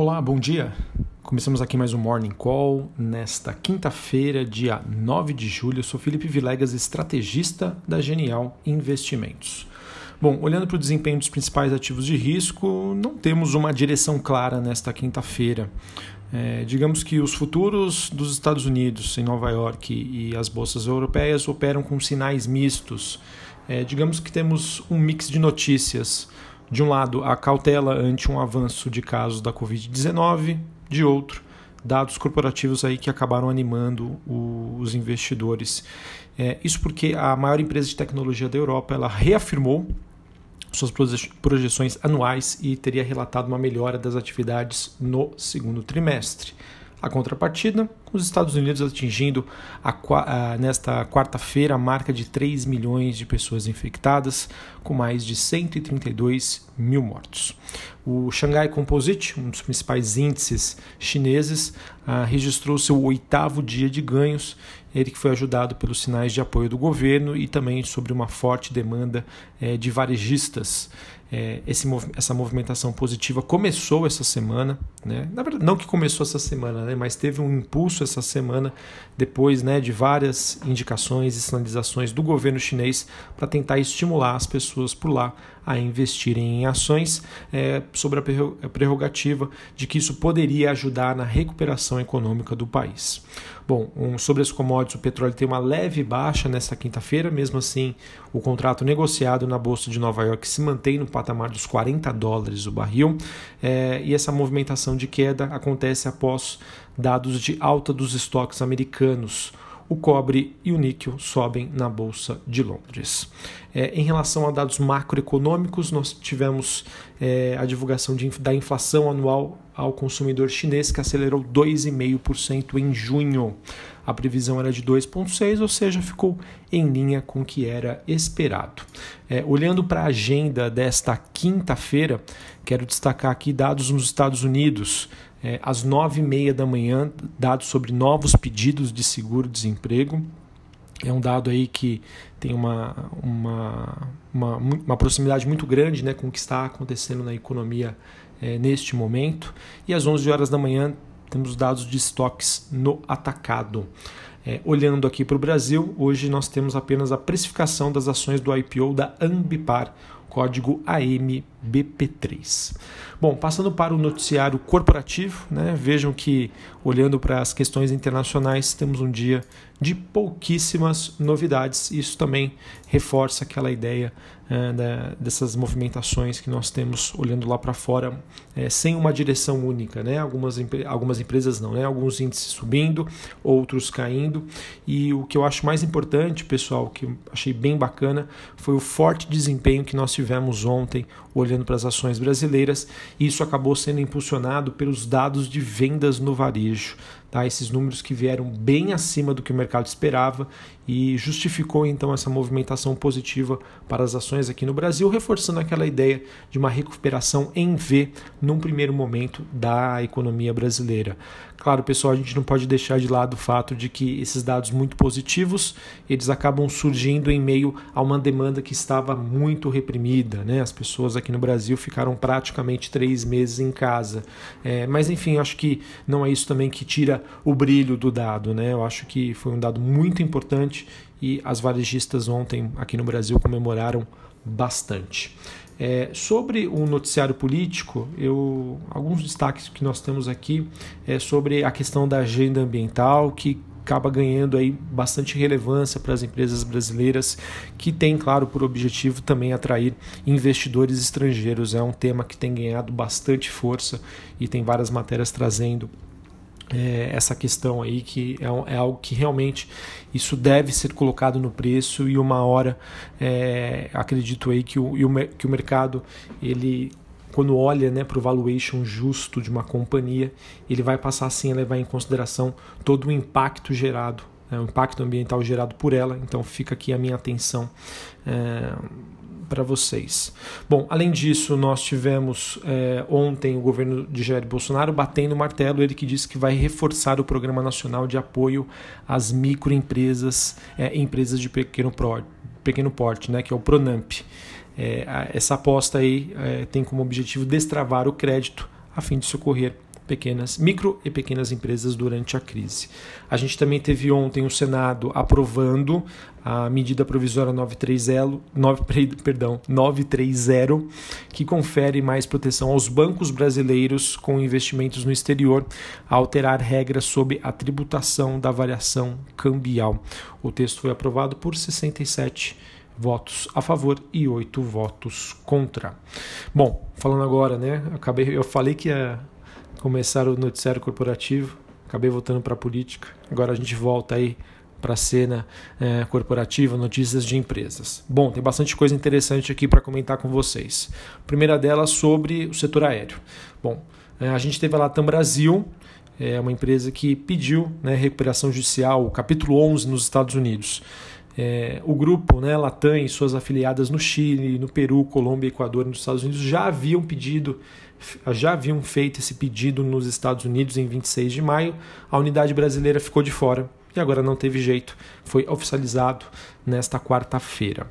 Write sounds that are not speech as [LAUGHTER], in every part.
Olá, bom dia. Começamos aqui mais um Morning Call nesta quinta-feira, dia 9 de julho. Eu sou Felipe Vilegas, estrategista da Genial Investimentos. Bom, olhando para o desempenho dos principais ativos de risco, não temos uma direção clara nesta quinta-feira. É, digamos que os futuros dos Estados Unidos, em Nova York, e as bolsas europeias operam com sinais mistos. É, digamos que temos um mix de notícias. De um lado, a cautela ante um avanço de casos da Covid-19, de outro, dados corporativos aí que acabaram animando os investidores. É, isso porque a maior empresa de tecnologia da Europa ela reafirmou suas projeções anuais e teria relatado uma melhora das atividades no segundo trimestre. A contrapartida, com os Estados Unidos atingindo a, a, nesta quarta-feira a marca de 3 milhões de pessoas infectadas, com mais de 132 mil mortos. O Shanghai Composite, um dos principais índices chineses, ah, registrou seu oitavo dia de ganhos, ele que foi ajudado pelos sinais de apoio do governo e também sobre uma forte demanda eh, de varejistas é, esse, essa movimentação positiva começou essa semana, né? Na verdade, não que começou essa semana, né? Mas teve um impulso essa semana depois, né, de várias indicações e sinalizações do governo chinês para tentar estimular as pessoas por lá a investirem em ações é, sobre a prerrogativa de que isso poderia ajudar na recuperação econômica do país. Bom, um, sobre as commodities, o petróleo tem uma leve baixa nesta quinta-feira, mesmo assim, o contrato negociado na Bolsa de Nova York se mantém no patamar dos 40 dólares o barril, é, e essa movimentação de queda acontece após dados de alta dos estoques americanos o cobre e o níquel sobem na Bolsa de Londres. É, em relação a dados macroeconômicos, nós tivemos é, a divulgação de, da inflação anual ao consumidor chinês, que acelerou 2,5% em junho. A previsão era de 2,6%, ou seja, ficou em linha com o que era esperado. É, olhando para a agenda desta quinta-feira, quero destacar aqui dados nos Estados Unidos é, às nove e meia da manhã, dados sobre novos pedidos de seguro-desemprego. É um dado aí que tem uma, uma, uma, uma, proximidade muito grande né, com o que está acontecendo na economia é, neste momento. E às 11 horas da manhã temos dados de estoques no atacado. É, olhando aqui para o Brasil, hoje nós temos apenas a precificação das ações do IPO da Ambipar, código AMBP3. Bom, passando para o noticiário corporativo, né, vejam que, olhando para as questões internacionais, temos um dia de pouquíssimas novidades. Isso também reforça aquela ideia é, da, dessas movimentações que nós temos olhando lá para fora, é, sem uma direção única. Né? Algumas, algumas empresas não, né? alguns índices subindo, outros caindo. E o que eu acho mais importante, pessoal, que achei bem bacana, foi o forte desempenho que nós tivemos ontem olhando para as ações brasileiras, e isso acabou sendo impulsionado pelos dados de vendas no varejo. Tá? Esses números que vieram bem acima do que o mercado esperava e justificou então essa movimentação positiva para as ações aqui no Brasil, reforçando aquela ideia de uma recuperação em V num primeiro momento da economia brasileira. Claro, pessoal, a gente não pode deixar de lado o fato de que esses dados muito positivos, eles acabam surgindo em meio a uma demanda que estava muito reprimida, né? As pessoas aqui no Brasil ficaram praticamente três meses em casa. É, mas enfim, acho que não é isso também que tira o brilho do dado, né? Eu acho que foi um dado muito importante e as varejistas ontem aqui no Brasil comemoraram bastante. É, sobre o noticiário político, eu, alguns destaques que nós temos aqui é sobre a questão da agenda ambiental, que acaba ganhando aí bastante relevância para as empresas brasileiras, que tem, claro, por objetivo também atrair investidores estrangeiros. É um tema que tem ganhado bastante força e tem várias matérias trazendo é, essa questão aí que é, é, algo que realmente isso deve ser colocado no preço e uma hora é, acredito aí que o, que o mercado ele quando olha né, para o valuation justo de uma companhia ele vai passar assim a levar em consideração todo o impacto gerado né, o impacto ambiental gerado por ela. Então fica aqui a minha atenção é, para vocês. Bom, além disso, nós tivemos é, ontem o governo de Jair Bolsonaro batendo o martelo, ele que disse que vai reforçar o Programa Nacional de Apoio às Microempresas, é, empresas de pequeno, pro, pequeno porte, né, que é o PRONAMP. É, essa aposta aí é, tem como objetivo destravar o crédito a fim de socorrer pequenas, micro e pequenas empresas durante a crise. A gente também teve ontem o Senado aprovando a medida provisória 930, 9, [LAUGHS] perdão, 930, que confere mais proteção aos bancos brasileiros com investimentos no exterior, a alterar regras sobre a tributação da variação cambial. O texto foi aprovado por 67 votos a favor e oito votos contra. Bom, falando agora, né? Acabei, eu falei que ia começar o noticiário corporativo, acabei voltando para a política. Agora a gente volta aí para a cena é, corporativa, notícias de empresas. Bom, tem bastante coisa interessante aqui para comentar com vocês. Primeira delas sobre o setor aéreo. Bom, é, a gente teve a Latam Brasil, é uma empresa que pediu né, recuperação judicial, capítulo 11 nos Estados Unidos. É, o grupo, né, Latam e suas afiliadas no Chile, no Peru, Colômbia, Equador e nos Estados Unidos já haviam pedido, já haviam feito esse pedido nos Estados Unidos em 26 de maio. A unidade brasileira ficou de fora e agora não teve jeito, foi oficializado nesta quarta-feira.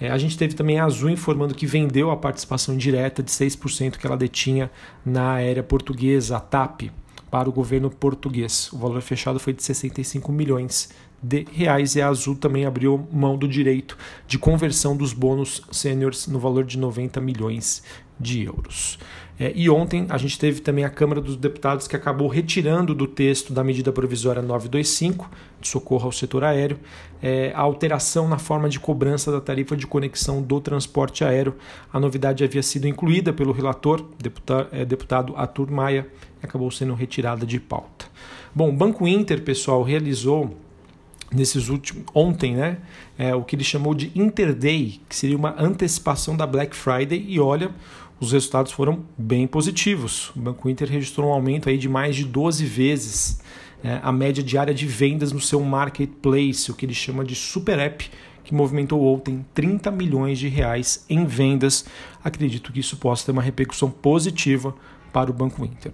É, a gente teve também a Azul informando que vendeu a participação direta de 6% que ela detinha na aérea portuguesa, a TAP, para o governo português. O valor fechado foi de 65 milhões de reais e a Azul também abriu mão do direito de conversão dos bônus sêniores no valor de 90 milhões de euros. É, e ontem a gente teve também a Câmara dos Deputados que acabou retirando do texto da medida provisória 925, de socorro ao setor aéreo, é, a alteração na forma de cobrança da tarifa de conexão do transporte aéreo. A novidade havia sido incluída pelo relator, deputado, é, deputado Arthur Maia, e acabou sendo retirada de pauta. Bom, o Banco Inter, pessoal, realizou nesses últimos ontem, né, é, o que ele chamou de Interday, que seria uma antecipação da Black Friday e olha, os resultados foram bem positivos. O Banco Inter registrou um aumento aí de mais de 12 vezes é, a média diária de vendas no seu marketplace, o que ele chama de super app, que movimentou ontem 30 milhões de reais em vendas. Acredito que isso possa ter uma repercussão positiva para o Banco Inter.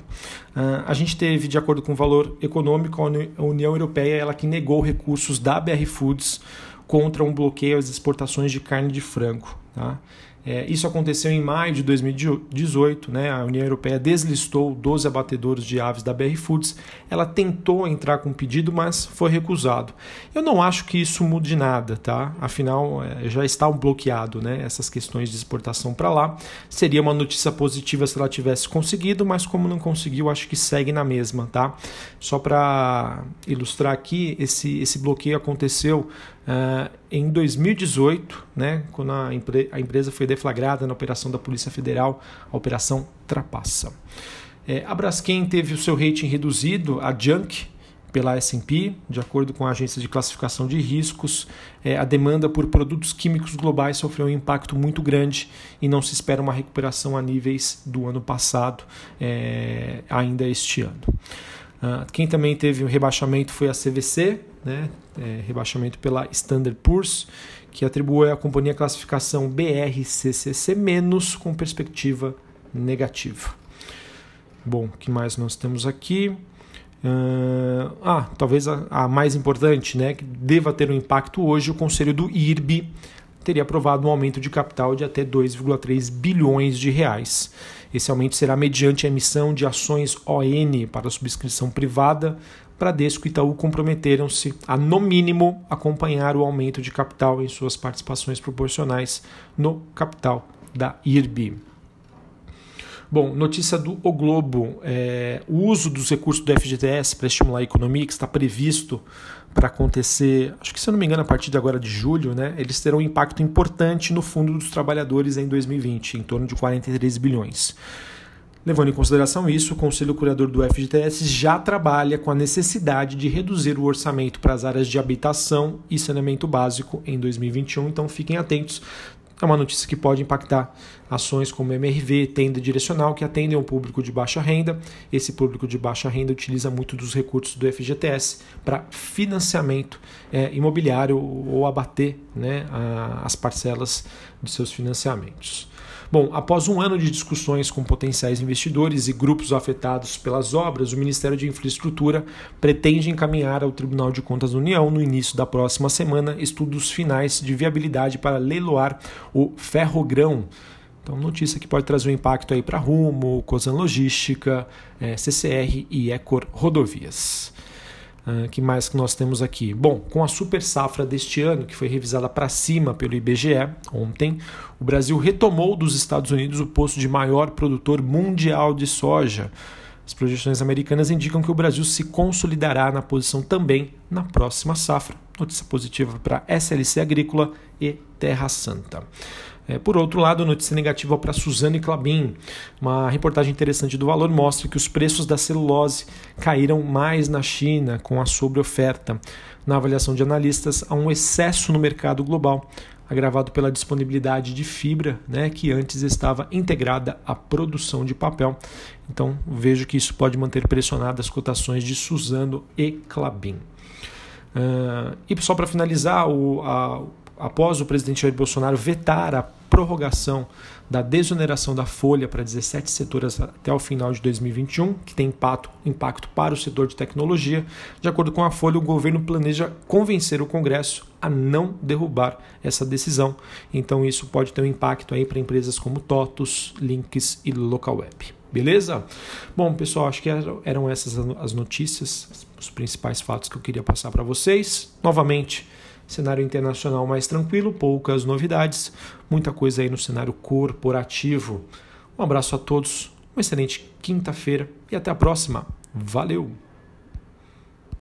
Uh, a gente teve, de acordo com o valor econômico, a União Europeia ela que negou recursos da BR Foods contra um bloqueio às exportações de carne de frango. Tá? É, isso aconteceu em maio de 2018, né? a União Europeia deslistou 12 abatedouros de aves da BR Foods. Ela tentou entrar com pedido, mas foi recusado. Eu não acho que isso mude nada, tá? afinal é, já está bloqueado né? essas questões de exportação para lá. Seria uma notícia positiva se ela tivesse conseguido, mas como não conseguiu, acho que segue na mesma. Tá? Só para ilustrar aqui, esse, esse bloqueio aconteceu Uh, em 2018, né, quando a, empre a, empresa foi deflagrada na operação da Polícia Federal, a Operação Trapaça. É, a Braskem teve o seu rating reduzido, a Junk, pela S&P, de acordo com a agência de classificação de riscos, é, a demanda por produtos químicos globais sofreu um impacto muito grande e não se espera uma recuperação a níveis do ano passado, é, ainda este ano. Uh, quem também teve um rebaixamento foi a CVC, né, é, rebaixamento pela Standard Poor's, que atribui à companhia a classificação BRCCC- com perspectiva negativa. Bom, o que mais nós temos aqui? Uh, ah, talvez a, a, mais importante, né, que deva ter um impacto hoje, o Conselho do IRB teria aprovado um aumento de capital de até 2,3 bilhões de reais. Esse aumento será mediante a emissão de ações ON para subscrição privada Bradesco e Itaú comprometeram-se a, no mínimo, acompanhar o aumento de capital em suas participações proporcionais no capital da IRB. Bom, notícia do O Globo: é, o uso dos recursos do FGTS para estimular a economia, que está previsto para acontecer, acho que se eu não me engano, a partir de agora de julho, né, eles terão um impacto importante no Fundo dos Trabalhadores em 2020, em torno de 43 bilhões. Levando em consideração isso, o Conselho Curador do FGTS já trabalha com a necessidade de reduzir o orçamento para as áreas de habitação e saneamento básico em 2021, então fiquem atentos. É uma notícia que pode impactar ações como MRV, tenda direcional, que atendem ao público de baixa renda. Esse público de baixa renda utiliza muito dos recursos do FGTS para financiamento é, imobiliário ou abater né, a, as parcelas de seus financiamentos. Bom, após um ano de discussões com potenciais investidores e grupos afetados pelas obras, o Ministério de Infraestrutura pretende encaminhar ao Tribunal de Contas da União, no início da próxima semana, estudos finais de viabilidade para leiloar o ferrogrão Então, notícia que pode trazer um impacto aí para Rumo, Cosan Logística, é, CCR e Ecor Rodovias. Uh, que mais que nós temos aqui? Bom, com a super safra deste ano, que foi revisada para cima pelo IBGE ontem, o Brasil retomou dos Estados Unidos o posto de maior produtor mundial de soja. As projeções americanas indicam que o Brasil se consolidará na posição também na próxima safra. Notícia positiva para SLC Agrícola e Terra Santa. É, por outro lado, notícia negativa para Suzano e Clabin. Uma reportagem interessante do Valor mostra que os preços da celulose caíram mais na China com a sobreoferta. Na avaliação de analistas, há um excesso no mercado global, agravado pela disponibilidade de fibra, né, que antes estava integrada à produção de papel. Então, vejo que isso pode manter pressionadas as cotações de Suzano e Clabin. Uh, e só para finalizar, o, a, após o presidente Jair Bolsonaro vetar a prorrogação da desoneração da folha para 17 setores até o final de 2021, que tem impacto, impacto para o setor de tecnologia. De acordo com a Folha, o governo planeja convencer o Congresso a não derrubar essa decisão. Então isso pode ter um impacto aí para empresas como TOTUS, Links e Localweb. Beleza? Bom, pessoal, acho que eram essas as notícias, os principais fatos que eu queria passar para vocês. Novamente, Cenário internacional mais tranquilo, poucas novidades, muita coisa aí no cenário corporativo. Um abraço a todos, uma excelente quinta-feira e até a próxima. Valeu!